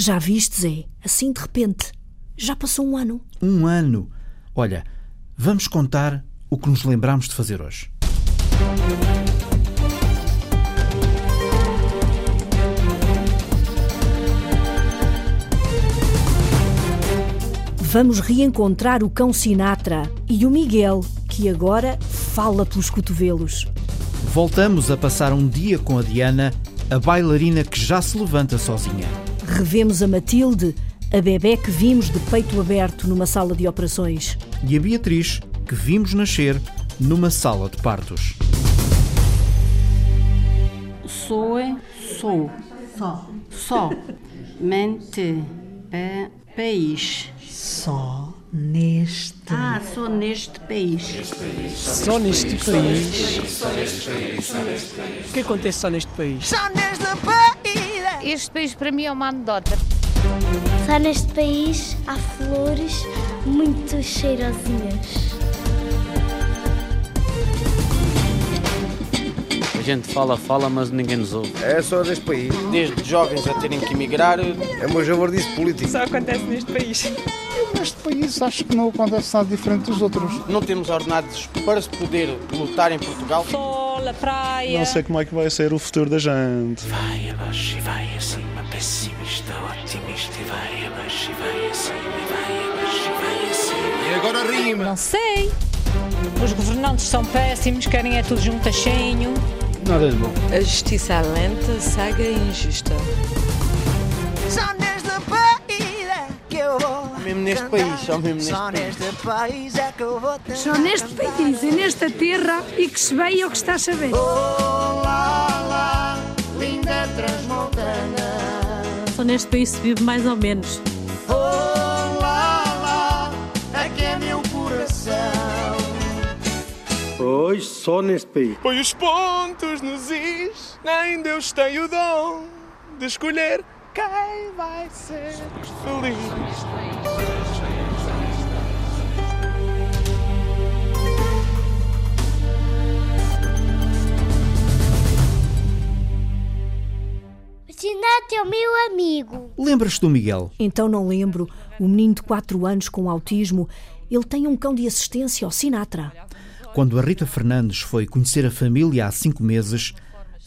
Já viste, Zé? Assim de repente. Já passou um ano. Um ano. Olha, vamos contar o que nos lembramos de fazer hoje. Vamos reencontrar o cão Sinatra e o Miguel, que agora fala pelos cotovelos. Voltamos a passar um dia com a Diana, a bailarina que já se levanta sozinha. Revemos a Matilde, a bebé que vimos de peito aberto numa sala de operações. E a Beatriz, que vimos nascer numa sala de partos. Sou, sou. Só. Só. Mente. Pa, país. Só neste. Ah, sou neste país. Só neste país. O que acontece só neste país? Este país para mim é uma anedota. Só neste país há flores muito cheirosinhas. A gente fala, fala, mas ninguém nos ouve. É só deste país. Desde jovens a terem que emigrar. É meu javardice político. Só acontece neste país. Neste país acho que não acontece nada diferente dos outros. Não temos ordenados para se poder lutar em Portugal. Sol, a praia. Não sei como é que vai ser o futuro da gente. Vai abaixo e vai acima, pessimista, otimista e vai abaixo e vai acima, e vai abaixo e vai acima. E agora rima. Não sei. Os governantes são péssimos, querem é tudo juntaxinho. Nada de bom. A justiça é lenta, cega e injusta. Só neste país é que eu vou. Mesmo neste país, só mesmo neste Só neste país é que eu vou tentar Só neste país e nesta terra e que se veio o que está a saber. Oh, lá, lá, linda transmontana. Só neste país se vive mais ou menos. Pois, só neste país. Põe os pontos nos is, nem Deus tem o dom de escolher quem vai ser feliz. Sinatra é o meu amigo. Lembras-te do Miguel? Então não lembro. O menino de 4 anos com autismo, ele tem um cão de assistência ao Sinatra. Quando a Rita Fernandes foi conhecer a família há cinco meses,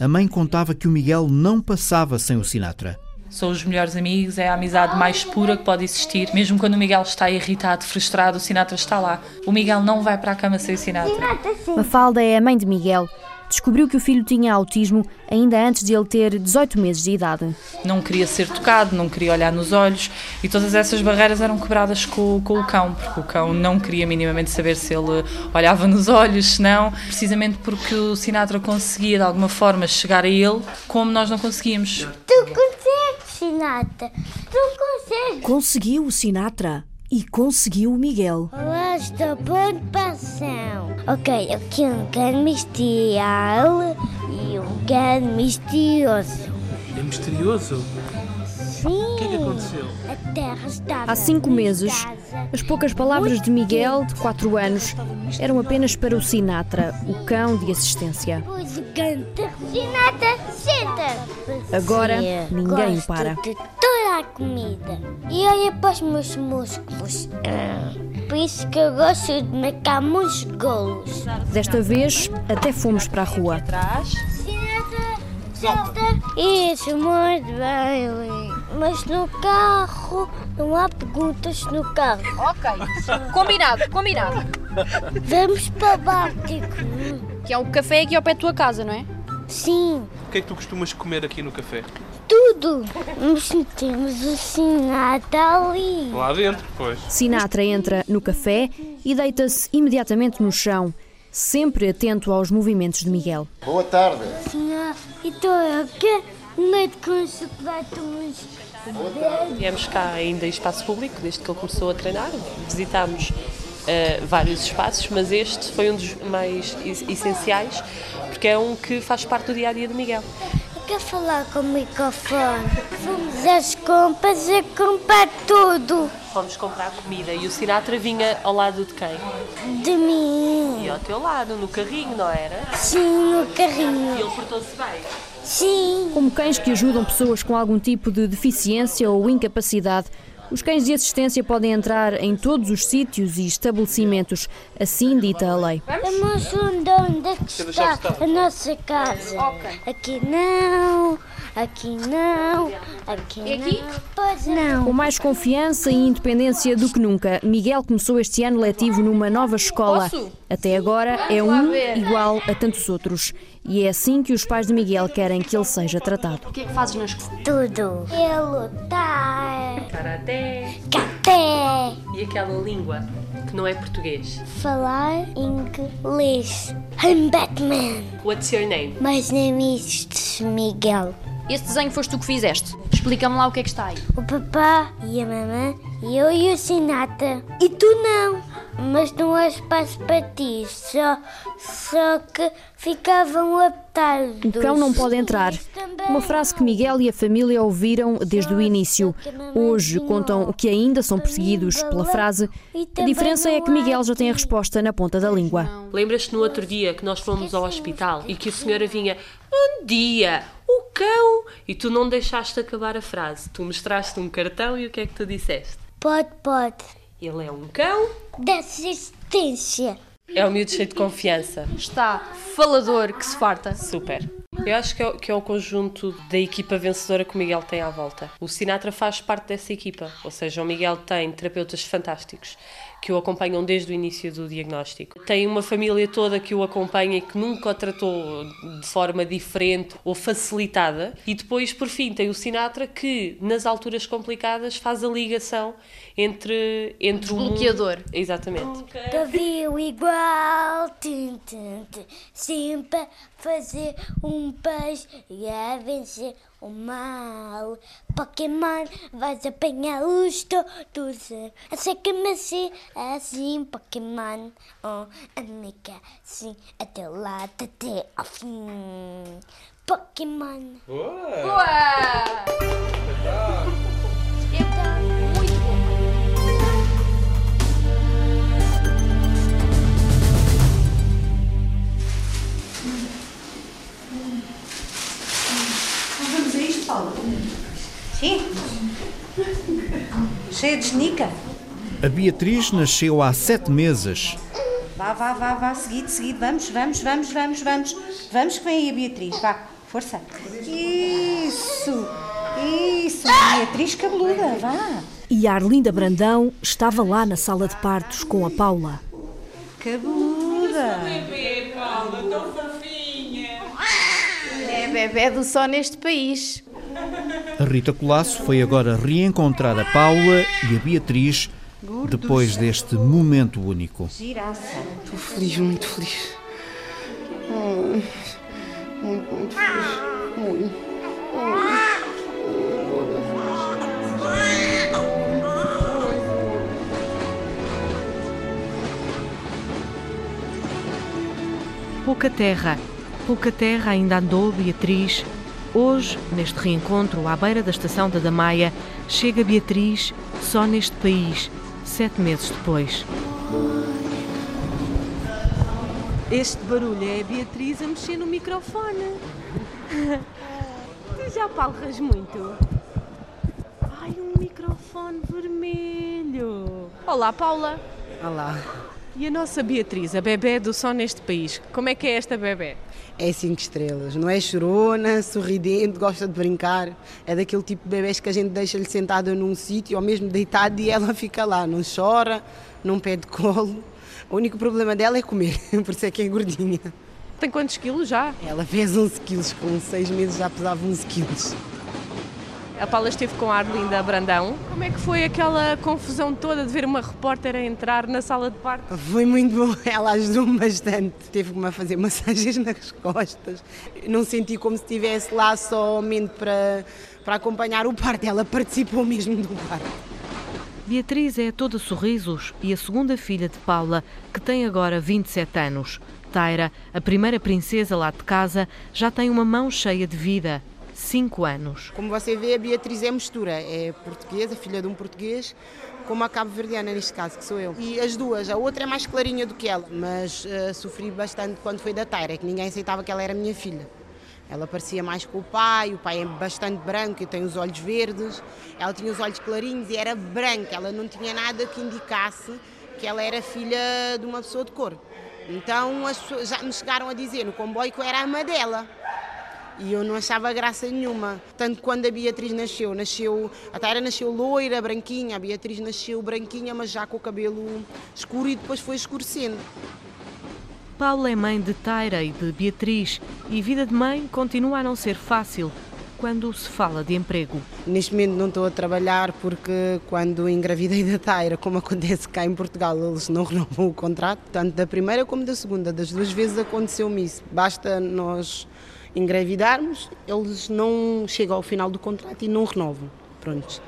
a mãe contava que o Miguel não passava sem o Sinatra. São os melhores amigos, é a amizade mais pura que pode existir. Mesmo quando o Miguel está irritado, frustrado, o Sinatra está lá. O Miguel não vai para a cama sem o Sinatra. Mafalda é a mãe de Miguel. Descobriu que o filho tinha autismo ainda antes de ele ter 18 meses de idade. Não queria ser tocado, não queria olhar nos olhos e todas essas barreiras eram quebradas com, com o cão, porque o cão não queria minimamente saber se ele olhava nos olhos, se não, precisamente porque o Sinatra conseguia de alguma forma chegar a ele como nós não conseguíamos. Tu consegues, Sinatra. Tu consegues. Conseguiu o Sinatra e conseguiu o Miguel. Olá, estou de passão. Ok, aqui um grande mistial e um grande misterioso. É misterioso? Sim. O que é que aconteceu? A terra estava Há cinco meses, as poucas palavras de Miguel, de 4 anos, eram apenas para o Sinatra, o cão de assistência. O. Sinatra, senta. Agora, ninguém gosto para. de toda a comida. E olha para os meus músculos. Ah, Por isso que eu gosto de marcar muitos golos. Desta vez, até fomos para a rua. Sinatra, senta. Isso, muito bem. Mas no carro, não há perguntas no carro. Ok. Combinado, combinado. Vamos para o Báltico. Que é um café aqui ao pé da tua casa, não é? Sim, O que é que tu costumas comer aqui no café? tudo. Mas temos o Sinatra ali. Lá dentro, pois. Sinatra entra no café e deita-se imediatamente no chão, sempre atento aos movimentos de Miguel. Boa tarde. Sinatra, então eu quero leite com chocolate muito Viemos cá ainda em espaço público, desde que ele começou a treinar. Visitámos eh, vários espaços, mas este foi um dos mais es- essenciais, porque é um que faz parte do dia a dia do Miguel. Eu quero falar com o microfone. Fomos às compras e comprar tudo. Fomos comprar comida e o Sinatra vinha ao lado de quem? De mim. E ao teu lado, no carrinho, não era? Sim, no carrinho. E ele portou-se bem. Sim. Como cães que ajudam pessoas com algum tipo de deficiência ou incapacidade, os cães de assistência podem entrar em todos os sítios e estabelecimentos, assim dita a lei. Vamos onde é que está a nossa casa. Aqui não, aqui não, aqui não. Não. Com mais confiança e independência do que nunca, Miguel começou este ano letivo numa nova escola. Até agora é um igual a tantos outros. E é assim que os pais de Miguel querem que ele seja tratado. O que é que fazes na escola? Tudo. É lutar. Karaté. Café. E aquela língua que não é português. Falar inglês. I'm Batman. What's your name? My name is Miguel. Esse desenho foste tu que fizeste. Explica-me lá o que é que está aí. O papá e a mamãe, e eu e o Sinata. E tu não. Mas não há espaço para ti. Só, só que ficavam adaptados. O cão não pode entrar. Uma frase que Miguel e a família ouviram desde o início. Hoje contam que ainda são perseguidos pela frase. A diferença é que Miguel já tem a resposta na ponta da língua. Lembras-te no outro dia que nós fomos ao hospital e que a senhora vinha Bom dia, o cão! E tu não deixaste acabar a frase. Tu mostraste um cartão e o que é que tu disseste? Pode, pode. Ele é um cão. De assistência. É um miúdo cheio de confiança. Está falador que se farta. Super. Eu acho que é, o- que é o conjunto da equipa vencedora que o Miguel tem à volta. O Sinatra faz parte dessa equipa, ou seja, o Miguel tem terapeutas fantásticos que o acompanham desde o início do diagnóstico. Tem uma família toda que o acompanha e que nunca o tratou de forma diferente ou facilitada. E depois, por fim, tem o Sinatra que, nas alturas complicadas, faz a ligação entre, entre o Desbloqueador. Exatamente. Nunca viu igual. Sempre fazer um peixe e a vencer o mal. Pokémon, vais apanhá-los todos. Assim que me assim, assim, Pokémon. Oh, amiga, sim, até lá, até ao fim. Pokémon. Boa! Então, Sim. Cheia de genica. A Beatriz nasceu há sete meses. Vá, vá, vá, vá, seguido, seguido. Vamos, vamos, vamos, vamos, vamos. Vamos que vem aí a Beatriz. Vá, força. Isso. Isso, Beatriz cabeluda, vá. E a Arlinda Brandão estava lá na sala de partos com a Paula. Cabeluda. Paula, tão fofinha. É bebê do só neste país. A Rita Colasso foi agora reencontrar a Paula e a Beatriz depois deste momento único. Estou feliz, muito feliz. Muito, muito feliz. Muito. Pouca terra, pouca terra ainda andou Beatriz. Hoje, neste reencontro à beira da estação da Damaia, chega Beatriz só neste país, sete meses depois. Este barulho é a Beatriz a mexer no microfone. Tu já palras muito? Ai, um microfone vermelho. Olá, Paula. Olá. E a nossa Beatriz, a bebê do Só Neste País, como é que é esta bebê? É cinco estrelas, não é chorona, sorridente, gosta de brincar. É daquele tipo de bebês que a gente deixa-lhe sentada num sítio ou mesmo deitado e ela fica lá, não chora, não pede colo. O único problema dela é comer, por isso é que é gordinha. Tem quantos quilos já? Ela fez 11 quilos, com seis meses já pesava 11 quilos. A Paula esteve com a Arlinda Brandão. Como é que foi aquela confusão toda de ver uma repórter a entrar na sala de parto? Foi muito bom, ela ajudou-me bastante. Teve-me a fazer massagens nas costas. Não senti como se estivesse lá somente para, para acompanhar o parto, ela participou mesmo do parto. Beatriz é toda sorrisos e a segunda filha de Paula, que tem agora 27 anos. Taira, a primeira princesa lá de casa, já tem uma mão cheia de vida. 5 anos. Como você vê, a Beatriz é mistura, é portuguesa, filha de um português, com uma cabo-verdiana neste caso, que sou eu. E as duas, a outra é mais clarinha do que ela, mas uh, sofri bastante quando foi da Taira, que ninguém aceitava que ela era minha filha. Ela parecia mais com o pai, o pai é bastante branco e tem os olhos verdes. Ela tinha os olhos clarinhos e era branca, ela não tinha nada que indicasse que ela era filha de uma pessoa de cor. Então as pessoas já me chegaram a dizer no comboio que eu era a ama dela. E eu não achava graça nenhuma. Tanto quando a Beatriz nasceu, nasceu, a Taira nasceu loira, branquinha, a Beatriz nasceu branquinha, mas já com o cabelo escuro e depois foi escurecendo. Paula é mãe de Taira e de Beatriz e vida de mãe continua a não ser fácil quando se fala de emprego. Neste momento não estou a trabalhar porque quando engravidei da Taira, como acontece cá em Portugal, eles não renovam o contrato, tanto da primeira como da segunda, das duas vezes aconteceu-me isso. Basta nós engravidarmos, eles não chegam ao final do contrato e não renovam. Pronto.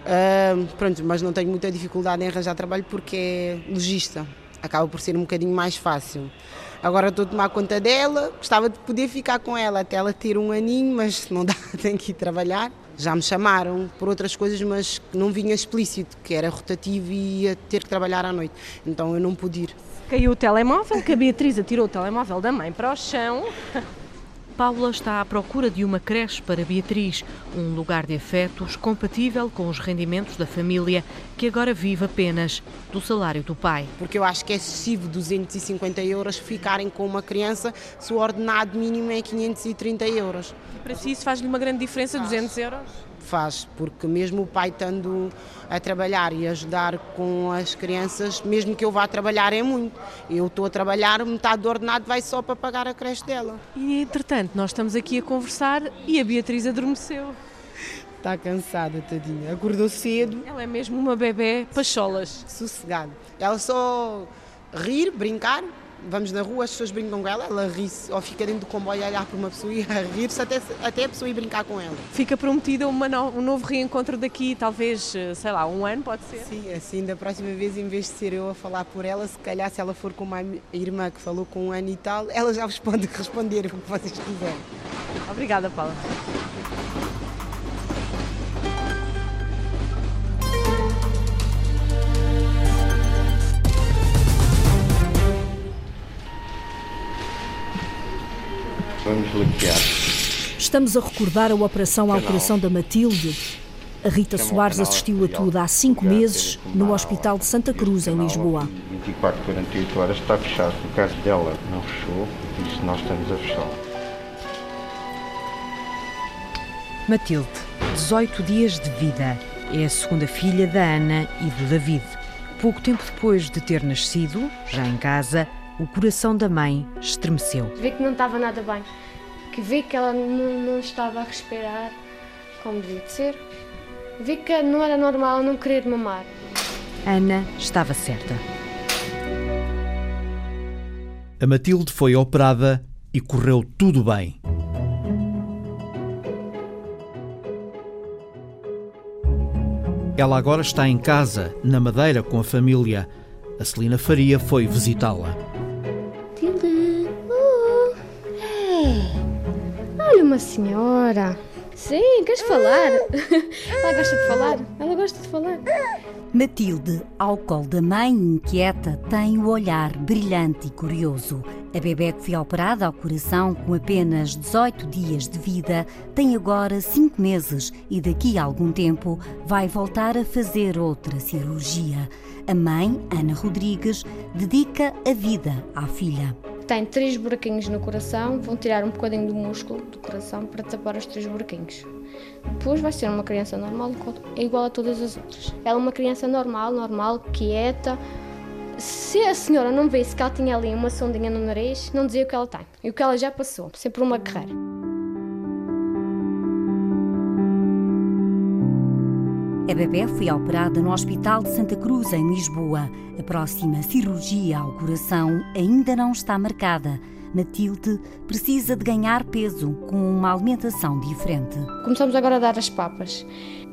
Uh, pronto, mas não tenho muita dificuldade em arranjar trabalho porque é logista acaba por ser um bocadinho mais fácil. Agora estou a tomar conta dela, gostava de poder ficar com ela até ela ter um aninho, mas não dá, tenho que ir trabalhar. Já me chamaram por outras coisas, mas não vinha explícito, que era rotativo e ia ter que trabalhar à noite. Então eu não pude ir. Caiu o telemóvel, que a Beatriz atirou o telemóvel da mãe para o chão. Paula está à procura de uma creche para Beatriz, um lugar de afetos compatível com os rendimentos da família que agora vive apenas do salário do pai. Porque eu acho que é excessivo 250 euros ficarem com uma criança se o ordenado mínimo é 530 euros. Para si isso faz-lhe uma grande diferença, 200 euros? Faz, porque mesmo o pai estando a trabalhar e ajudar com as crianças, mesmo que eu vá trabalhar é muito. Eu estou a trabalhar, metade do ordenado vai só para pagar a creche dela. E entretanto, nós estamos aqui a conversar e a Beatriz adormeceu. Está cansada, tadinha. Acordou cedo. Ela é mesmo uma bebê pacholas. Sossegada. Ela só rir, brincar, vamos na rua, as pessoas brincam com ela, ela ri-se ou fica dentro do comboio a olhar para uma pessoa e a rir-se até, até a pessoa ir brincar com ela. Fica prometida uma no, um novo reencontro daqui, talvez, eh, sei lá, um ano, pode ser? Sim, assim, da próxima vez, em vez de ser eu a falar por ela, se calhar se ela for com uma irmã que falou com um ano e tal, ela já vos pode responder o que vocês quiserem. Obrigada, Paula. Vamos bloquear. Estamos a recordar a operação ao coração da Matilde. A Rita Soares assistiu a tudo há cinco meses no Hospital de Santa Cruz, em Lisboa. 24, 48 horas está fechado. No caso dela, não fechou, por isso nós estamos a fechar. Matilde, 18 dias de vida. É a segunda filha da Ana e do David. Pouco tempo depois de ter nascido, já em casa, o coração da mãe estremeceu. Vi que não estava nada bem, que vi que ela não, não estava a respirar como devia de ser. Vi que não era normal não querer mamar. Ana estava certa. A Matilde foi operada e correu tudo bem. Ela agora está em casa, na Madeira, com a família. A Celina Faria foi visitá-la. Uma senhora. Sim, queres falar? Ela gosta de falar. Ela gosta de falar. Matilde, ao colo da mãe inquieta, tem o olhar brilhante e curioso. A bebê que foi operada ao coração com apenas 18 dias de vida tem agora 5 meses e daqui a algum tempo vai voltar a fazer outra cirurgia. A mãe, Ana Rodrigues, dedica a vida à filha tem três buraquinhos no coração, vão tirar um bocadinho do músculo do coração para tapar os três buraquinhos. Depois vai ser uma criança normal, é igual a todas as outras. Ela é uma criança normal, normal, quieta. Se a senhora não visse que ela tinha ali uma sondinha no nariz, não dizia o que ela tem e o que ela já passou, sempre uma guerreira. A bebê foi operada no Hospital de Santa Cruz, em Lisboa. A próxima cirurgia ao coração ainda não está marcada. Matilde precisa de ganhar peso com uma alimentação diferente. Começamos agora a dar as papas.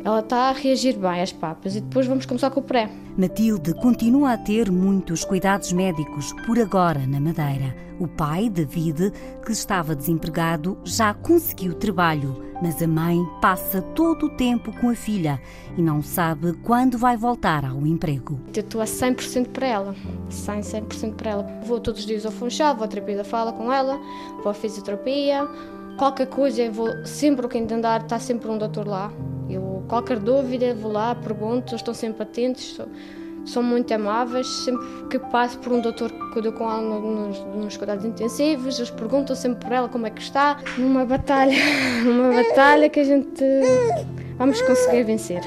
Ela está a reagir bem às papas e depois vamos começar com o pré. Matilde continua a ter muitos cuidados médicos por agora na Madeira. O pai, David, que estava desempregado, já conseguiu trabalho, mas a mãe passa todo o tempo com a filha e não sabe quando vai voltar ao emprego. Eu estou a 100% para ela, 100, 100% para ela. Vou todos os dias ao Funchal, vou à terapia da fala com ela, vou à fisioterapia, Qualquer coisa, eu vou sempre que andar, está sempre um doutor lá. Eu, qualquer dúvida, vou lá, pergunto, estão sempre atentos, são, são muito amáveis. Sempre que passo por um doutor que cuida com ela nos, nos cuidados intensivos, eles perguntam sempre por ela como é que está. Numa batalha, uma batalha que a gente vamos conseguir vencer.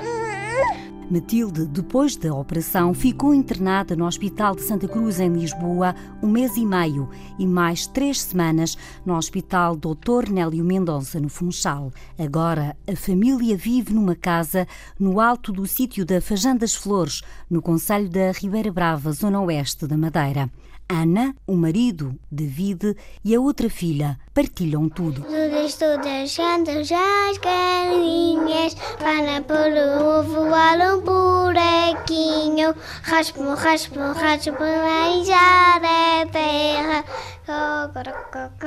Matilde, depois da operação, ficou internada no Hospital de Santa Cruz, em Lisboa, um mês e meio e mais três semanas no Hospital Dr. Nélio Mendonça, no Funchal. Agora, a família vive numa casa no alto do sítio da Fajã das Flores, no Conselho da Ribeira Brava, zona oeste da Madeira. Ana, o marido, David e a outra filha partilham tudo. Todas, todas cantam já as galinhas, para por o voar um buraquinho, raspo, raspo, raspo, manjar a terra.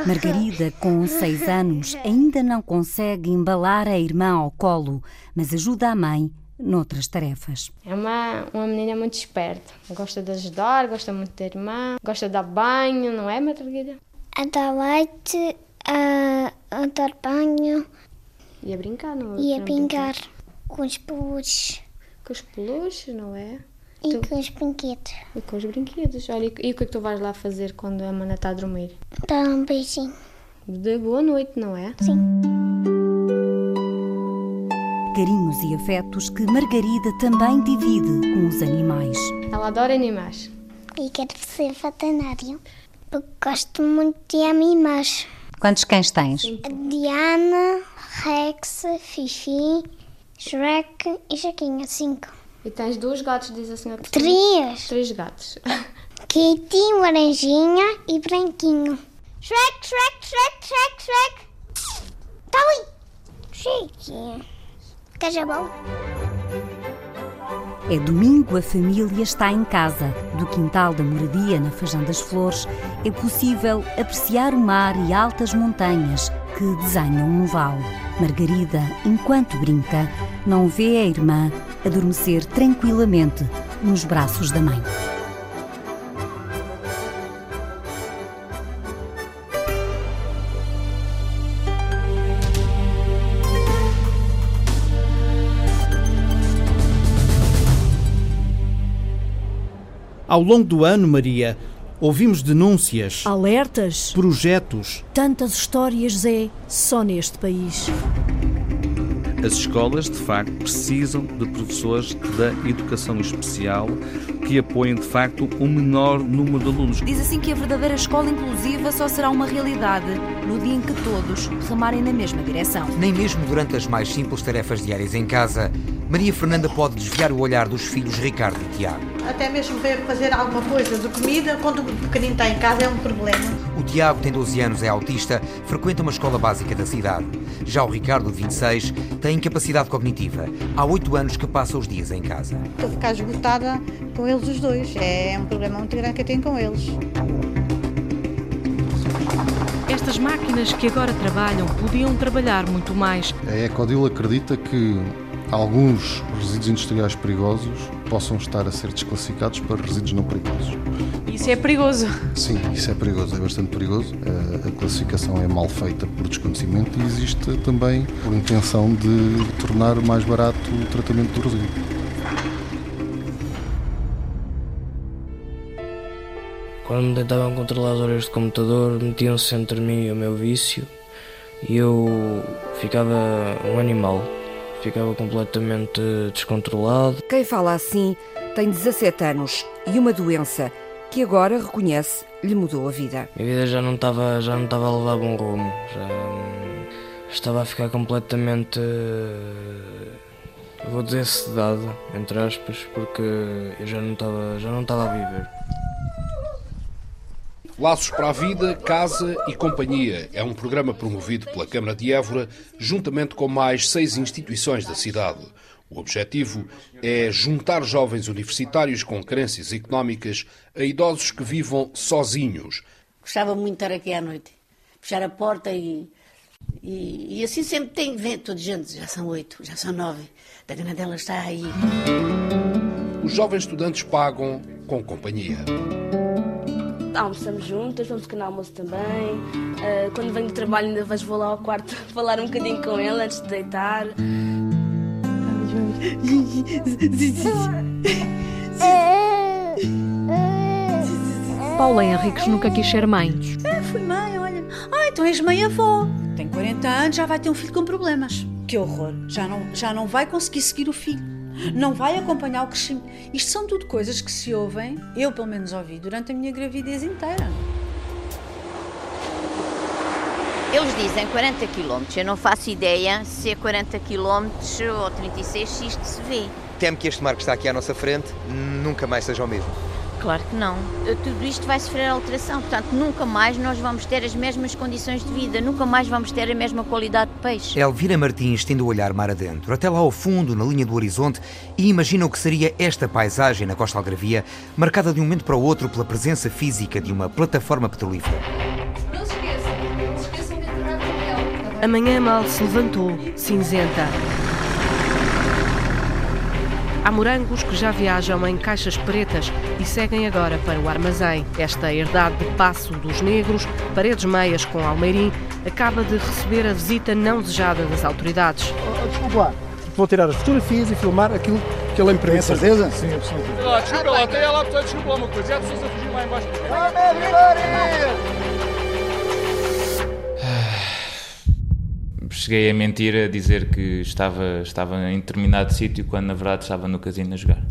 Margarida, com seis anos, ainda não consegue embalar a irmã ao colo, mas ajuda a mãe noutras tarefas. É uma, uma menina muito esperta, gosta de ajudar, gosta muito da irmã, gosta de dar banho, não é, Margarida? A dar leite, a, a dar banho. E a brincar, não é? E a brincar com os peluches. Com os peluches, não é? E tu... com os brinquedos. E com os brinquedos. Olha, e o que é que tu vais lá fazer quando a mana está a dormir? Dar um beijinho. De boa noite, não é? Sim carinhos e afetos que Margarida também divide com os animais. Ela adora animais. E quero ser veterinário, porque gosto muito de animais. Quantos cães tens? Diana, Rex, Fifi, Shrek e Jaquinha, cinco. E tens dois gatos, diz a senhora? Três. Três gatos. Kitty, laranjinha e branquinho. Shrek, Shrek, Shrek, Shrek, Shrek. Tá ali. Shrek. Cajabão. É domingo, a família está em casa. Do quintal da moradia, na Fajã das Flores, é possível apreciar o mar e altas montanhas que desenham um vale. Margarida, enquanto brinca, não vê a irmã adormecer tranquilamente nos braços da mãe. Ao longo do ano, Maria, ouvimos denúncias, alertas, projetos. Tantas histórias, Zé, só neste país. As escolas, de facto, precisam de professores da educação especial que apoiem, de facto, o um menor número de alunos. Diz assim que a verdadeira escola inclusiva só será uma realidade no dia em que todos remarem na mesma direção. Nem mesmo durante as mais simples tarefas diárias em casa, Maria Fernanda pode desviar o olhar dos filhos Ricardo e Tiago. Até mesmo ver fazer alguma coisa de comida, quando o pequenino está em casa, é um problema. O Tiago tem 12 anos, é autista, frequenta uma escola básica da cidade. Já o Ricardo, de 26, tem incapacidade cognitiva. Há 8 anos que passa os dias em casa. Estou a ficar esgotada com eles os dois. É um problema muito grande que eu tenho com eles. Estas máquinas que agora trabalham podiam trabalhar muito mais. A Ecodil acredita que alguns resíduos industriais perigosos possam estar a ser desclassificados para resíduos não perigosos. Isso é perigoso? Sim, isso é perigoso, é bastante perigoso. A classificação é mal feita por desconhecimento e existe também por intenção de tornar mais barato o tratamento do resíduo. Quando me tentavam controlar as horas de computador, metiam-se entre mim e o meu vício e eu ficava um animal ficava completamente descontrolado. Quem fala assim tem 17 anos e uma doença que agora reconhece lhe mudou a vida. Minha vida já não estava já não estava a levar bom rumo, já estava a ficar completamente vou dizer sedado, entre aspas, porque eu já não estava já não estava a viver. Laços para a Vida, Casa e Companhia é um programa promovido pela Câmara de Évora, juntamente com mais seis instituições da cidade. O objetivo é juntar jovens universitários com carências económicas a idosos que vivam sozinhos. Gostava muito de estar aqui à noite, fechar a porta e, e, e assim sempre tem vento de gente. Já são oito, já são nove. Da Granadela está aí. Os jovens estudantes pagam com companhia. Almoçamos juntas, vamos pequeno almoço também. Uh, quando venho do trabalho ainda vejo, vou lá ao quarto falar um bocadinho com ela antes de deitar. Paula Henriques nunca quis ser mãe. É, fui mãe, olha. Ah, então és mãe-avó. Tem 40 anos, já vai ter um filho com problemas. Que horror. Já não, já não vai conseguir seguir o filho. Não vai acompanhar o crescimento. Isto são tudo coisas que se ouvem, eu pelo menos ouvi, durante a minha gravidez inteira. Eles dizem 40 km, eu não faço ideia se é 40 km ou 36 se isto se vê. Temo que este mar que está aqui à nossa frente nunca mais seja o mesmo. Claro que não. Tudo isto vai sofrer alteração, portanto, nunca mais nós vamos ter as mesmas condições de vida, nunca mais vamos ter a mesma qualidade de peixe. Elvira Martins tende o olhar mar adentro, até lá ao fundo, na linha do horizonte, e imagina o que seria esta paisagem na Costa Algravia, marcada de um momento para o outro pela presença física de uma plataforma petrolífera. Não se esqueçam, não se esqueçam de enterrar o papel. Amanhã mal se levantou, cinzenta. Há morangos que já viajam em caixas pretas e seguem agora para o armazém. Esta herdade de passo dos negros, paredes meias com almeirim, acaba de receber a visita não desejada das autoridades. Oh, desculpa lá, vou tirar as fotografias e filmar aquilo que ele me permite. Tem certeza? Sim, absolutamente. Desculpa lá, tem lá, desculpa lá uma coisa, e há pessoas a fugir lá embaixo. Cheguei a mentir a dizer que estava, estava em determinado sítio quando na verdade estava no casino a jogar.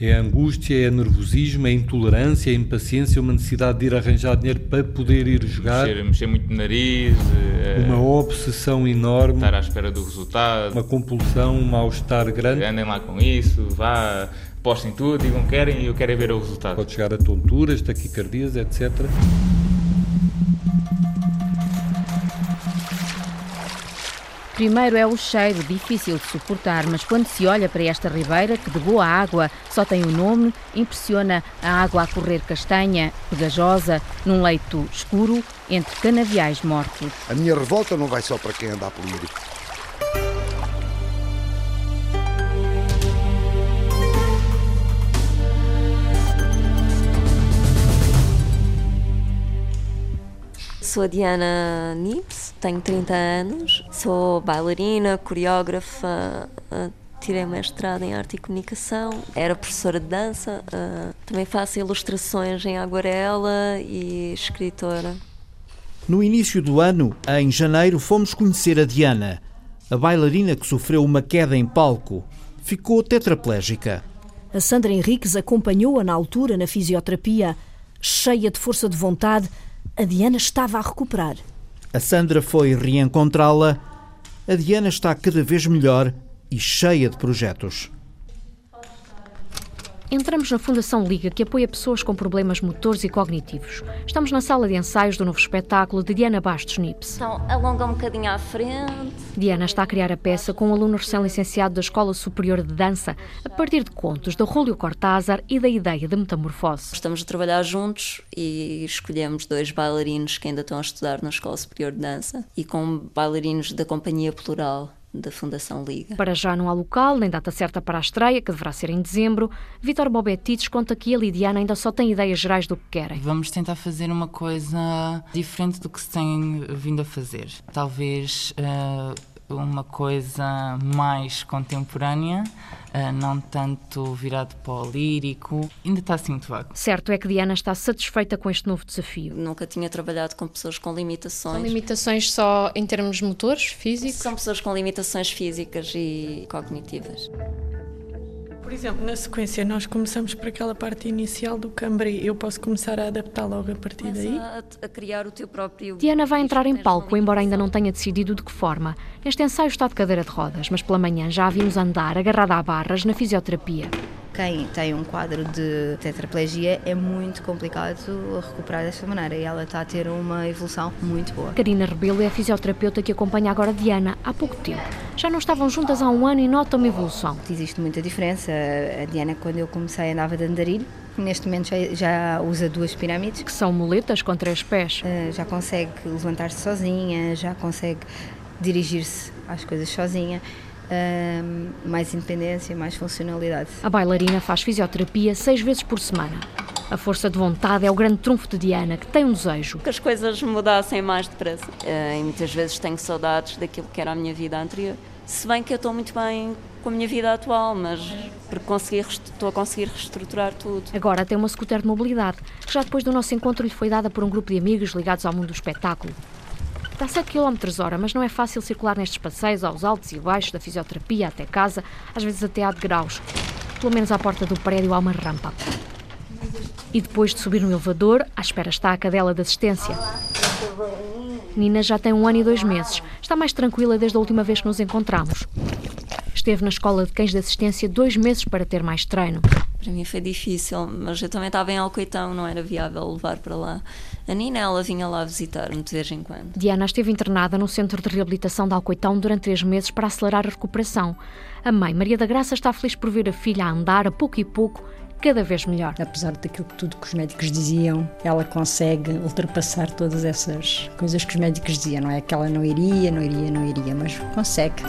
É a angústia, é a nervosismo, é a intolerância, é a impaciência, uma necessidade de ir arranjar dinheiro para poder ir jogar. Mexer, mexer muito no nariz. Uma obsessão enorme. Estar à espera do resultado. Uma compulsão, um mal-estar grande. Andem lá com isso, vá, postem tudo, digam que querem e eu quero é ver o resultado. Pode chegar a tonturas, taquicardias, etc. Primeiro é o cheiro, difícil de suportar, mas quando se olha para esta ribeira, que de boa água só tem o nome, impressiona a água a correr castanha, pegajosa, num leito escuro, entre canaviais mortos. A minha revolta não vai só para quem anda a poluir. Sou a Diana Nips, tenho 30 anos, sou bailarina, coreógrafa, uh, tirei mestrado em arte e comunicação, era professora de dança, uh, também faço ilustrações em aguarela e escritora. No início do ano, em janeiro, fomos conhecer a Diana, a bailarina que sofreu uma queda em palco. Ficou tetraplégica. A Sandra Henriques acompanhou-a na altura na fisioterapia, cheia de força de vontade a Diana estava a recuperar. A Sandra foi reencontrá-la. A Diana está cada vez melhor e cheia de projetos. Entramos na Fundação Liga, que apoia pessoas com problemas motores e cognitivos. Estamos na sala de ensaios do novo espetáculo de Diana Bastos Nips. Então, alonga um bocadinho à frente. Diana está a criar a peça com um aluno recém-licenciado da Escola Superior de Dança, a partir de contos de Rúlio Cortázar e da ideia de metamorfose. Estamos a trabalhar juntos e escolhemos dois bailarinos que ainda estão a estudar na Escola Superior de Dança e com bailarinos da Companhia Plural da Fundação Liga. Para já não há local, nem data certa para a estreia, que deverá ser em dezembro. Vítor Bobetites conta que a Lidiana ainda só tem ideias gerais do que querem. Vamos tentar fazer uma coisa diferente do que se tem vindo a fazer. Talvez uh, uma coisa mais contemporânea, uh, não tanto virado para o lírico. Ainda está assim muito vago. Certo é que Diana está satisfeita com este novo desafio. Nunca tinha trabalhado com pessoas com limitações. São limitações só em termos motores, físicos? São pessoas com limitações físicas e cognitivas. Por exemplo, na sequência, nós começamos por aquela parte inicial do cambre. Eu posso começar a adaptar logo a partir Começa daí? A, a, criar o teu próprio. Diana vai entrar em palco, embora ainda não tenha decidido de que forma. Neste ensaio está de cadeira de rodas, mas pela manhã já a vimos andar agarrada a barras na fisioterapia. Quem tem um quadro de tetraplegia é muito complicado recuperar desta maneira e ela está a ter uma evolução muito boa. Karina Rebelo é a fisioterapeuta que acompanha agora Diana há pouco tempo. Já não estavam juntas há um ano e nota uma evolução. Existe muita diferença. A Diana, quando eu comecei, andava de andarilho. Neste momento já, usa duas pirâmides. Que são muletas com três pés. Uh, já consegue levantar-se sozinha, já consegue dirigir-se às coisas sozinha. Uh, mais independência, mais funcionalidade. A bailarina faz fisioterapia seis vezes por semana. A força de vontade é o grande trunfo de Diana, que tem um desejo. Que as coisas mudassem mais depressa. Uh, e muitas vezes tenho saudades daquilo que era a minha vida anterior. Se bem que eu estou muito bem com a minha vida atual, mas porque consegui, estou a conseguir reestruturar tudo. Agora tem uma scooter de mobilidade, que já depois do nosso encontro lhe foi dada por um grupo de amigos ligados ao mundo do espetáculo. Dá 7 km hora, mas não é fácil circular nestes passeios aos altos e baixos da fisioterapia até casa, às vezes até há degraus. Pelo menos à porta do prédio há uma rampa. E depois de subir no elevador, à espera está a cadela de assistência. Nina já tem um ano e dois meses. Está mais tranquila desde a última vez que nos encontramos. Esteve na escola de cães de assistência dois meses para ter mais treino. Para mim foi difícil, mas eu também estava em Alcoitão, não era viável levar para lá. A Nina, ela vinha lá visitar-me de vez em quando. Diana esteve internada no Centro de Reabilitação de Alcoitão durante três meses para acelerar a recuperação. A mãe, Maria da Graça, está feliz por ver a filha a andar a pouco e pouco cada vez melhor. Apesar daquilo que tudo que os médicos diziam, ela consegue ultrapassar todas essas coisas que os médicos diziam, não é? Que ela não iria, não iria, não iria, mas consegue.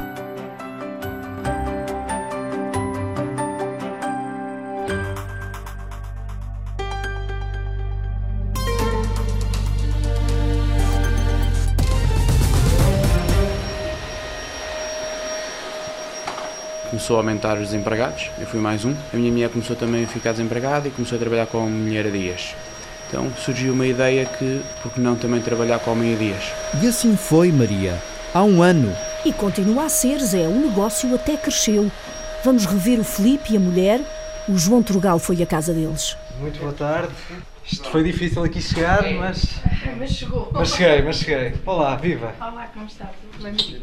Começou a aumentar os desempregados, eu fui mais um. A minha mulher começou também a ficar desempregada e começou a trabalhar com a mulher a dias. Então surgiu uma ideia que, por que não também trabalhar com homem a dias? E assim foi, Maria, há um ano. E continua a ser, Zé, o negócio até cresceu. Vamos rever o Felipe e a mulher. O João Turgal foi à casa deles. Muito boa tarde. Isto foi difícil aqui chegar, mas. Mas chegou. Mas cheguei, mas cheguei. Olá, viva. Olá, como está? Tudo bem?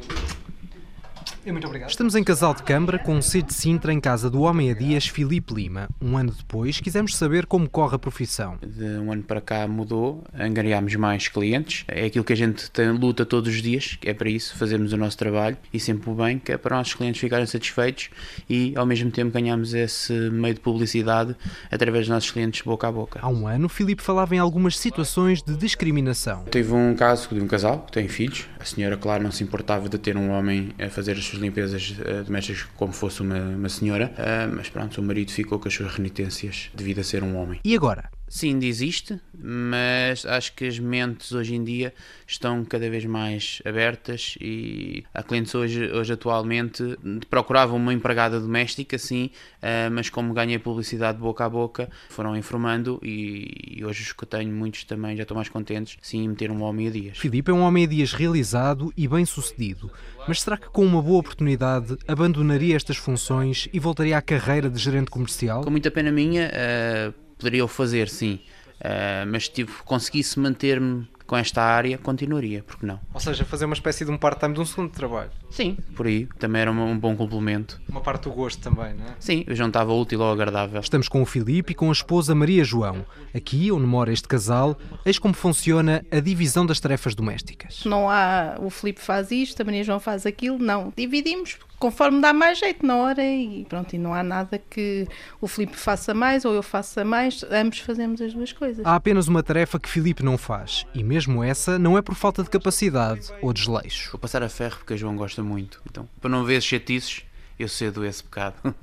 Muito obrigado. Estamos em Casal de Câmara, com C de Sintra, em casa do homem a dias Filipe Lima. Um ano depois, quisemos saber como corre a profissão. De um ano para cá mudou, angariámos mais clientes. É aquilo que a gente tem, luta todos os dias, é para isso, fazemos o nosso trabalho e sempre o bem, que é para os nossos clientes ficarem satisfeitos e ao mesmo tempo ganhamos esse meio de publicidade através dos nossos clientes boca a boca. Há um ano, Filipe falava em algumas situações de discriminação. Teve um caso de um casal que tem filhos. A senhora, claro, não se importava de ter um homem a fazer as limpezas uh, domésticas como fosse uma, uma senhora, uh, mas pronto, o marido ficou com as suas renitências devido a ser um homem. E agora? Sim, ainda existe, mas acho que as mentes hoje em dia estão cada vez mais abertas e há clientes hoje, hoje atualmente procuravam uma empregada doméstica, sim, uh, mas como ganhei publicidade boca a boca, foram informando e, hoje os que eu tenho, muitos também já estão mais contentes, sim, meter um homem a dias. Filipe é um homem a dias realizado e bem sucedido, mas será que com uma boa oportunidade abandonaria estas funções e voltaria à carreira de gerente comercial? Com muita pena minha, uh, poderia o fazer, sim. Uh, mas se tipo, conseguisse manter-me com esta área, continuaria, porque não? Ou seja, fazer uma espécie de um part-time de um segundo trabalho. Sim, por aí. Também era um, bom complemento. Uma parte do gosto também, não é? Sim, eu juntava útil ao agradável. Estamos com o Filipe e com a esposa Maria João. Aqui, onde mora este casal, eis como funciona a divisão das tarefas domésticas. Não há o Filipe faz isto, a Maria João faz aquilo, não. Dividimos conforme dá mais jeito na hora e pronto, e não há nada que o Filipe faça mais ou eu faça mais, ambos fazemos as duas coisas. Há apenas uma tarefa que Filipe não faz e mesmo essa não é por falta de capacidade ou desleixo. Vou passar a ferro porque a João gosta muito, então para não ver chatices eu cedo esse pecado.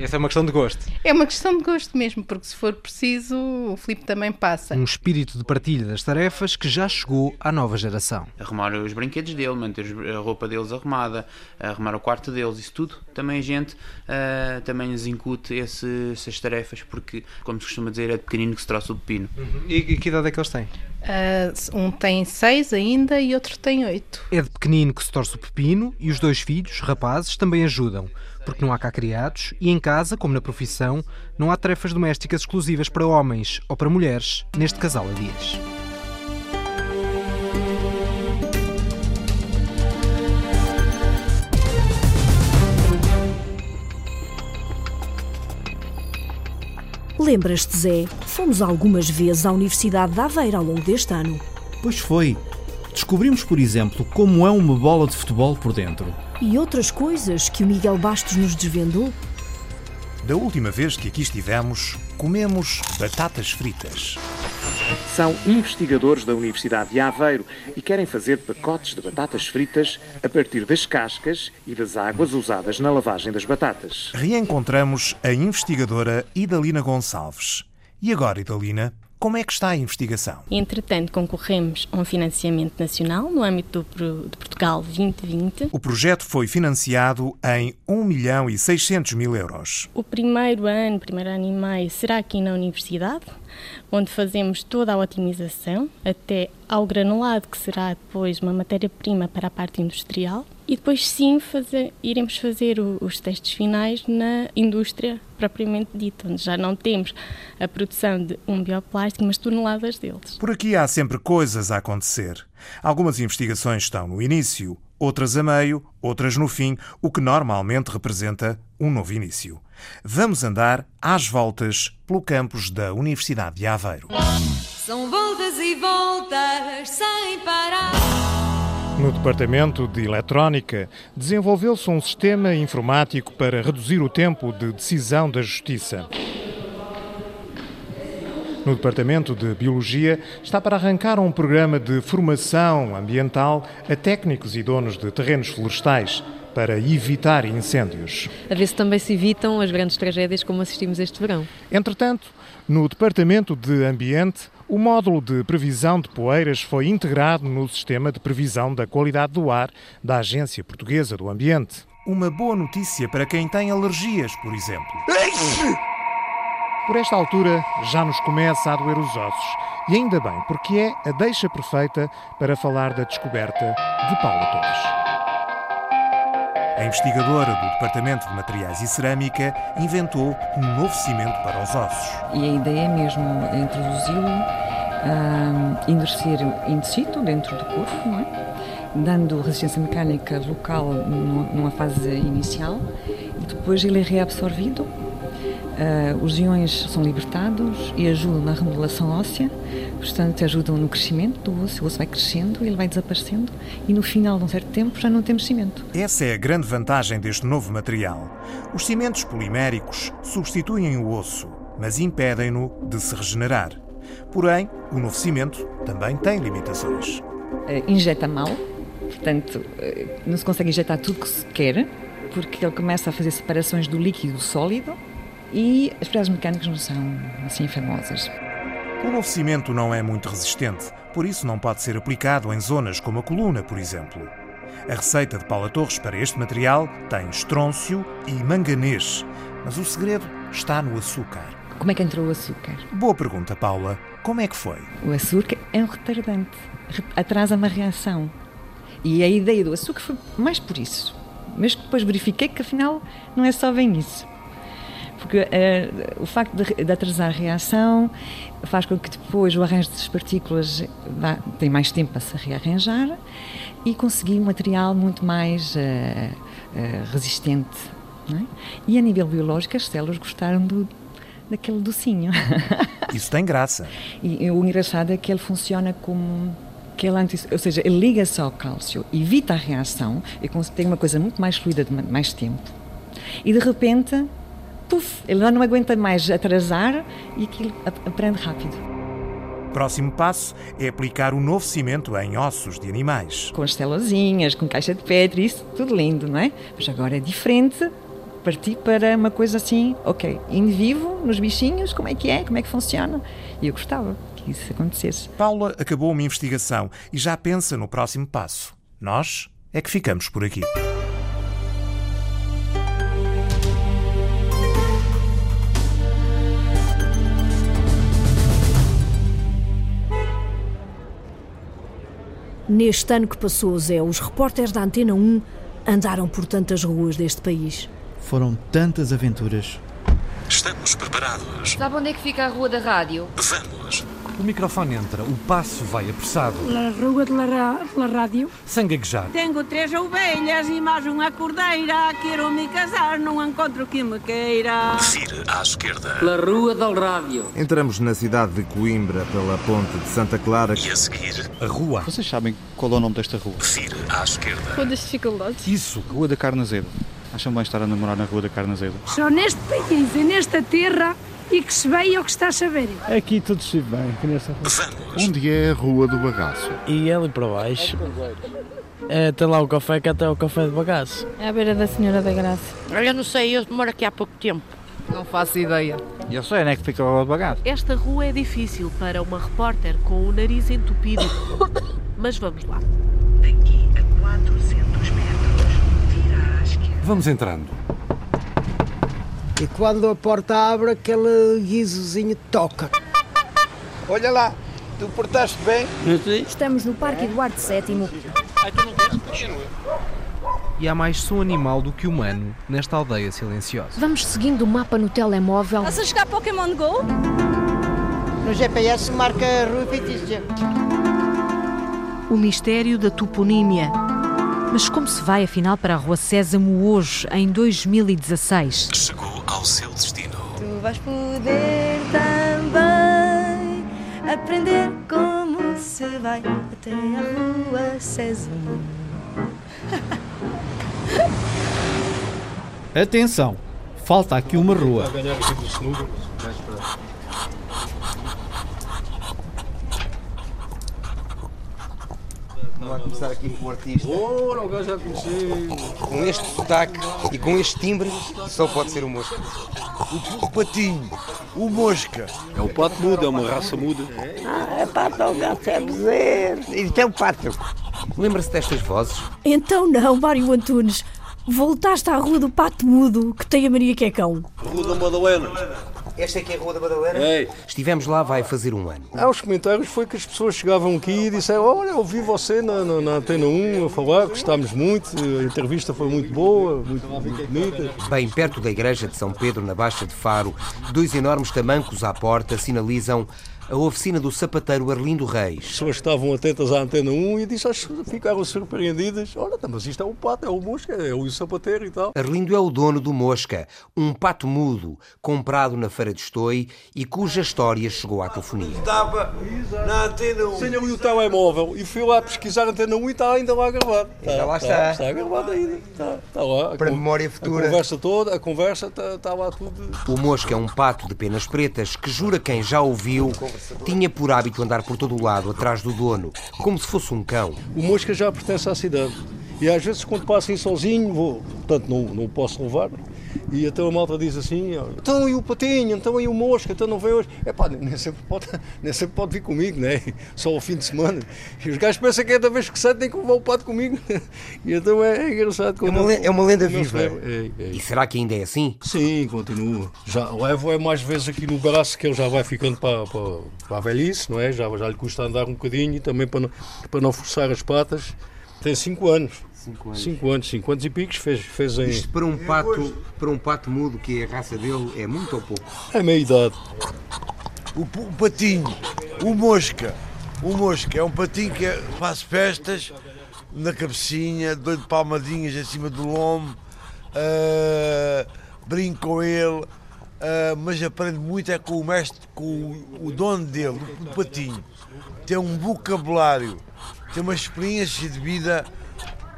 Essa é uma questão de gosto. É uma questão de gosto mesmo, porque se for preciso, o Filipe também passa. Um espírito de partilha das tarefas que já chegou à nova geração. Arrumar os brinquedos dele, manter a roupa deles arrumada, arrumar o quarto deles, isso tudo. Também a gente uh, também nos incute esse, essas tarefas, porque, como se costuma dizer, é de pequenino que se troça o pepino. Uhum. E, e que idade é que eles têm? Uh, um tem seis ainda e outro tem oito. É de pequenino que se torce o pepino e os dois filhos, rapazes, também ajudam porque não há cá criados e em casa, como na profissão, não há tarefas domésticas exclusivas para homens ou para mulheres, neste casal a dias. Lembras-te, Zé? Fomos algumas vezes à Universidade de Aveiro ao longo deste ano. Pois foi. Descobrimos, por exemplo, como é uma bola de futebol por dentro. E outras coisas que o Miguel Bastos nos desvendou. Da última vez que aqui estivemos, comemos batatas fritas. São investigadores da Universidade de Aveiro e querem fazer pacotes de batatas fritas a partir das cascas e das águas usadas na lavagem das batatas. Reencontramos a investigadora Idalina Gonçalves E agora, Idalina, como é que está a investigação? Entretanto, concorremos a um financiamento nacional no âmbito do de Portugal 2020. O projeto foi financiado em 1 milhão e 600 mil euros. O primeiro ano, primeiro ano e meio, será aqui na Universidade, onde fazemos toda a otimização até ao granulado, que será depois uma matéria-prima para a parte industrial. E depois sim fazer, iremos fazer o, os testes finais na indústria propriamente dita, onde já não temos a produção de um bioplástico, mas toneladas deles. Por aqui há sempre coisas a acontecer. Algumas investigações estão no início, outras a meio, outras no fim, o que normalmente representa um novo início. Vamos andar às voltas pelo campus da Universidade de Aveiro. São voltas e voltas sem parar. No Departamento de Eletrónica, desenvolveu-se um sistema informático para reduzir o tempo de decisão da Justiça. No Departamento de Biologia, está para arrancar um programa de formação ambiental a técnicos e donos de terrenos florestais para evitar incêndios. A ver se também se evitam as grandes tragédias como assistimos este verão. Entretanto, no Departamento de Ambiente, o módulo de previsão de poeiras foi integrado no sistema de previsão da qualidade do ar da Agência Portuguesa do Ambiente. Uma boa notícia para quem tem alergias, por exemplo. Por esta altura já nos começa a doer os ossos. E ainda bem, porque é a deixa perfeita para falar da descoberta de Paula Torres. A investigadora do Departamento de Materiais e Cerâmica inventou um novo cimento para os ossos. E a ideia é mesmo introduzi-lo, um, endurecer in situ, dentro do corpo, não é? dando resistência mecânica local numa fase inicial, e depois ele é reabsorvido Uh, os iões são libertados e ajudam na remodelação óssea, portanto, ajudam no crescimento do osso. O osso vai crescendo, ele vai desaparecendo e no final de um certo tempo já não temos cimento. Essa é a grande vantagem deste novo material. Os cimentos poliméricos substituem o osso, mas impedem-no de se regenerar. Porém, o novo cimento também tem limitações. Uh, injeta mal, portanto, uh, não se consegue injetar tudo que se quer, porque ele começa a fazer separações do líquido sólido e as peças mecânicas não são assim famosas. O novo cimento não é muito resistente, por isso não pode ser aplicado em zonas como a coluna, por exemplo. A receita de Paula Torres para este material tem estrôncio e manganês, mas o segredo está no açúcar. Como é que entrou o açúcar? Boa pergunta, Paula. Como é que foi? O açúcar é um retardante, atrasa uma reação. E a ideia do açúcar foi mais por isso. Mas depois verifiquei que afinal não é só bem isso porque uh, o facto de, de, atrasar a reação faz com que depois o arranjo das partículas vá, tem mais tempo para se rearranjar e conseguir um material muito mais uh, uh, resistente. É? E a nível biológico, as células gostaram do, daquele docinho. Isso tem graça. E, e o engraçado é que ele funciona como aquele anti, ou seja, ele liga-se ao cálcio, evita a reação e tem uma coisa muito mais fluida de mais tempo. E de repente puf, ele já não aguenta mais atrasar e aquilo aprende rápido. Próximo passo é aplicar o novo cimento em ossos de animais. Com as celozinhas, com caixa de Petri, isso tudo lindo, não é? Mas agora é diferente partir para uma coisa assim, ok, in vivo, nos bichinhos, como é que é, como é que funciona. E eu gostava que isso acontecesse. Paula acabou uma investigação e já pensa no próximo passo. Nós é que ficamos por aqui. Neste ano que passou, Zé, os repórteres da Antena 1 andaram por tantas ruas deste país. Foram tantas aventuras. Estamos preparados. Sabe onde é que fica a rua da rádio? Vamos. O microfone entra, o passo vai apressado. Na rua de la, la rádio. Sem gaguejar. Tenho três ovelhas e mais uma cordeira. Quero me casar, não encontro que me queira. Vire à esquerda. La rua del rádio. Entramos na cidade de Coimbra pela ponte de Santa Clara. E a seguir, a rua. Vocês sabem qual é o nome desta rua? Vire à esquerda. Rua das dificuldades. Isso. Rua da Carne Azeda. Acham bem estar a namorar na Rua da Carne Azeda? Só neste país e nesta terra e que se veja o que está a saber. Aqui tudo se bem, nessa rua. Vamos. Onde é a Rua do Bagaço? E ali para baixo. É, tem lá o café que até o café de bagaço. É à beira da Senhora da Graça. Eu não sei, eu moro aqui há pouco tempo. Não faço ideia. Eu sei, onde é que fica o advogado. Esta rua é difícil para uma repórter com o nariz entupido. Mas vamos lá. Daqui a 400 metros, vira à esquerda. Vamos entrando. E quando a porta abre, aquele guizozinho toca. Olha lá, tu portaste bem? Estamos no Parque Eduardo VII. E há mais som animal do que humano nesta aldeia silenciosa. Vamos seguindo o mapa no telemóvel. Estás a jogar Pokémon GO? No GPS marca a rua fictícia. O mistério da toponímia. Mas como se vai afinal para a Rua Sésamo hoje, em 2016? Chegou ao seu destino. Tu vais poder também aprender como se vai até a Rua Sésamo. Atenção, falta aqui uma rua. ganhar aqui do snooker. Vamos lá começar aqui com o artista. Ora, o gajo já conheci. Com este sotaque e com este timbre, só pode ser o Mosca. O patinho, o mosca. É o pato mudo, é uma raça muda. Ah, é pato, o gato é bezerro. Isto é o pato. Lembra-se destas vozes? Então não, Mário Antunes. Voltaste à Rua do Pato Mudo, que tem a Maria Quecão. Rua da Madalena. Esta aqui é a Rua da Madalena? Ei. Estivemos lá vai fazer um ano. Ah, os comentários foi que as pessoas chegavam aqui e disseram olha, eu ouvi você na, na, na Antena 1 a falar, gostámos muito, a entrevista foi muito boa, muito, muito bonita. Bem perto da igreja de São Pedro, na Baixa de Faro, dois enormes tamancos à porta sinalizam a oficina do sapateiro Arlindo Reis. As pessoas estavam atentas à Antena 1 e disse, ficaram surpreendidas. Olha, mas isto é o pato, é o mosca, é o sapateiro e tal. Arlindo é o dono do Mosca, um pato mudo, comprado na Feira de Estoi e cuja história chegou à telefonia. Estava na Antena 1. Tenho ali o telemóvel e fui lá pesquisar a Antena 1 e está ainda lá gravado. Ainda lá está. Está, gravado ainda. Está, está lá. Para a memória futura. A conversa toda, a conversa está, está lá tudo. O Mosca é um pato de penas pretas que jura quem já ouviu tinha por hábito andar por todo o lado atrás do dono, como se fosse um cão. O Mosca já pertence à cidade. E às vezes quando passo aí sozinho, vou, portanto não, não o posso levar, e até a malta diz assim, então e o patinho, então e o mosca, então não vem hoje. É pá, nem sempre pode, nem sempre pode vir comigo, né? Só ao fim de semana. E os gajos pensam que é da vez que sai tem que levar o pato comigo. E então é, é engraçado. É uma, é uma lenda viva. É, é. E será que ainda é assim? Sim, continua. Já levo é mais vezes aqui no braço que ele já vai ficando para, para, para a velhice, não é? Já, já lhe custa andar um bocadinho e também para não, para não forçar as patas. Tem 5 anos. 5 anos. 5 anos, 5 anos e picos fez, fez em. Isto para um pato, para um pato mudo, que é a raça dele, é muito ou pouco? É meia idade. O, o patinho, o mosca. O mosca é um patinho que é, faz festas na cabecinha, dou-lhe palmadinhas em cima do lombo, uh, brinco com ele, uh, mas aprende muito é com o mestre, com o, o dono dele, o patinho. Tem um vocabulário, tem uma experiência de vida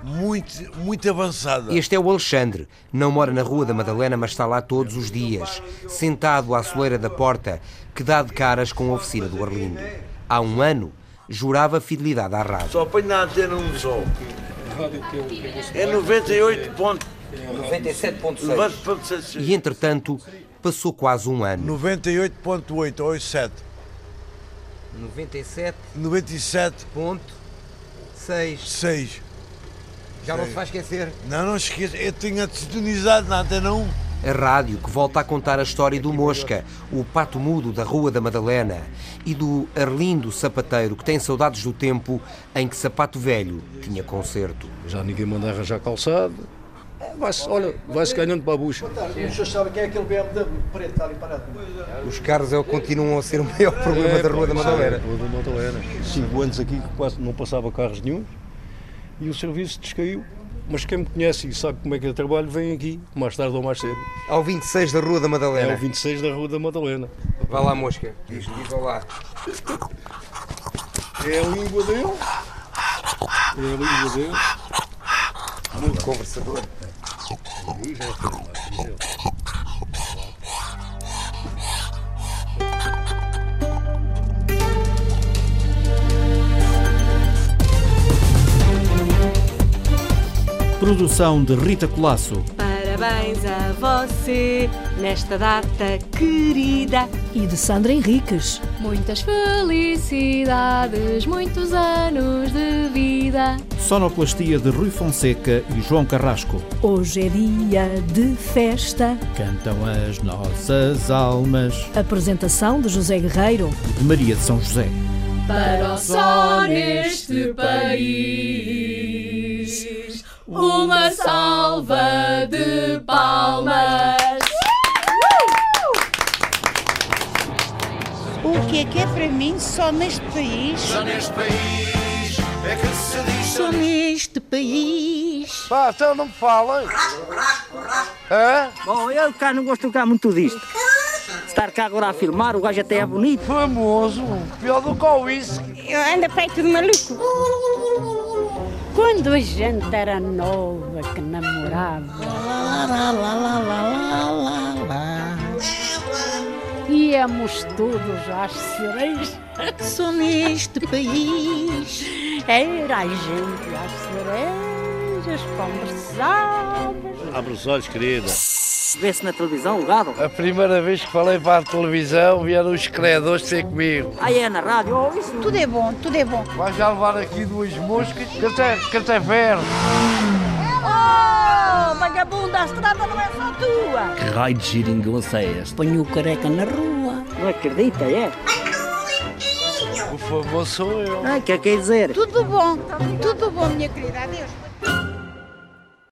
muito, muito avançada. Este é o Alexandre. Não mora na Rua da Madalena, mas está lá todos os dias, sentado à soleira da porta, que dá de caras com a oficina do Arlindo. Há um ano, jurava fidelidade à rádio. Só apanho na antena um só. É 98 ponto... 97.6. E entretanto, passou quase um ano. 98.8 ou 7. 97. 97.6. 6. Já não se vai esquecer? Não, não esqueça. Eu tinha sintonizado na antena 1. A rádio que volta a contar a história do Mosca, o pato mudo da Rua da Madalena, e do Arlindo Sapateiro, que tem saudades do tempo em que Sapato Velho tinha concerto. Já ninguém manda arranjar calçado. Vai-se, olha, vai-se ganhando para a bucha. E o senhor sabe quem é aquele BMW preto está ali parado? Os carros é o que continuam a ser o maior problema é, da Rua da Madalena. Rua da Madalena. Cinco anos aqui que quase não passava carros nenhum e o serviço descaiu. Mas quem me conhece e sabe como é que eu trabalho, vem aqui, mais tarde ou mais cedo. Ao 26 da Rua da Madalena. É ao 26 da Rua da Madalena. Vá lá, mosca. Diz, diz lá. É a língua dele. É a língua dele. Muito conversador. Produção de Rita Colasso. Para parabéns a você nesta data querida. E de Sandra Henriques. Muitas felicidades, muitos anos de vida. Sonoplastia de Rui Fonseca e João Carrasco. Hoje é dia de festa. Cantam as nossas almas. Apresentação de José Guerreiro. E de Maria de São José. Para o só neste país, uma salva de palmas. O que é que é para mim só neste país? Só neste país é que se diz Só neste país. Pá, então não me falem. Hã? Bom, eu cá não gosto cá muito disto. Estar cá agora a filmar, o gajo até é bonito. Famoso, pior do que o isso. Eu ando feito de maluco. Quando a gente era nova que namorava. Íamos todos às sereias. Só neste país. Era a gente às cerejas, conversávamos. Abre os olhos, querida. Vê-se na televisão, o gado. A primeira vez que falei para a televisão vieram os credores ter comigo. Aí é na rádio, oh, isso. Tudo é bom, tudo é bom. Vai já levar aqui duas moscas, que até, que até verde. Oh, vagabunda, a estrada não é só tua. Que raio de giringonça é esta? Ponho o careca na rua. Não acredita, é? O famoso sou eu. Ah, o que é que quer dizer? Tudo bom, tudo bom, minha querida. Adeus.